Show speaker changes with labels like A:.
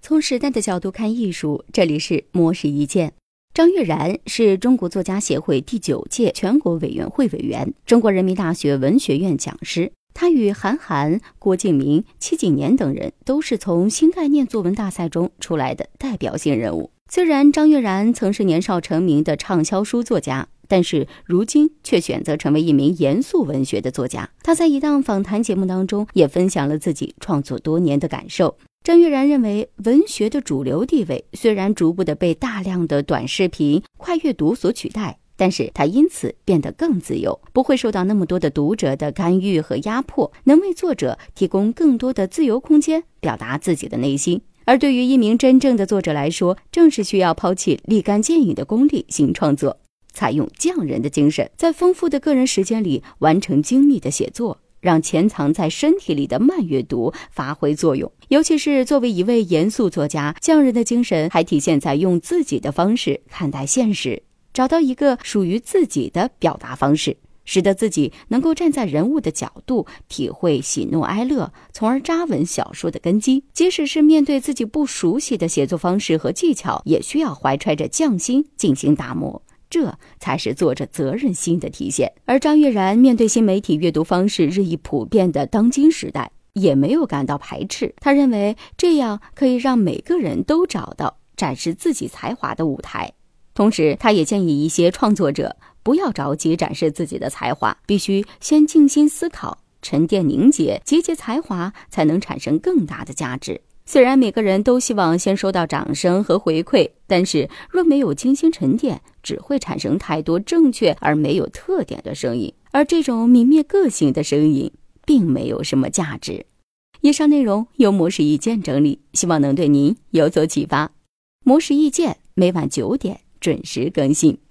A: 从时代的角度看艺术，这里是模式一见。张悦然是中国作家协会第九届全国委员会委员，中国人民大学文学院讲师。他与韩寒、郭敬明、戚景年等人都是从新概念作文大赛中出来的代表性人物。虽然张悦然曾是年少成名的畅销书作家，但是如今却选择成为一名严肃文学的作家。他在一档访谈节目当中也分享了自己创作多年的感受。张悦然认为，文学的主流地位虽然逐步的被大量的短视频、快阅读所取代，但是他因此变得更自由，不会受到那么多的读者的干预和压迫，能为作者提供更多的自由空间，表达自己的内心。而对于一名真正的作者来说，正是需要抛弃立竿见影的功利性创作，采用匠人的精神，在丰富的个人时间里完成精密的写作。让潜藏在身体里的慢阅读发挥作用，尤其是作为一位严肃作家，匠人的精神还体现在用自己的方式看待现实，找到一个属于自己的表达方式，使得自己能够站在人物的角度体会喜怒哀乐，从而扎稳小说的根基。即使是面对自己不熟悉的写作方式和技巧，也需要怀揣着匠心进行打磨。这才是作者责任心的体现。而张悦然面对新媒体阅读方式日益普遍的当今时代，也没有感到排斥。他认为这样可以让每个人都找到展示自己才华的舞台。同时，他也建议一些创作者不要着急展示自己的才华，必须先静心思考、沉淀凝结、集结才华，才能产生更大的价值。虽然每个人都希望先收到掌声和回馈，但是若没有精心沉淀，只会产生太多正确而没有特点的声音，而这种泯灭个性的声音，并没有什么价值。以上内容由模式意见整理，希望能对您有所启发。模式意见每晚九点准时更新。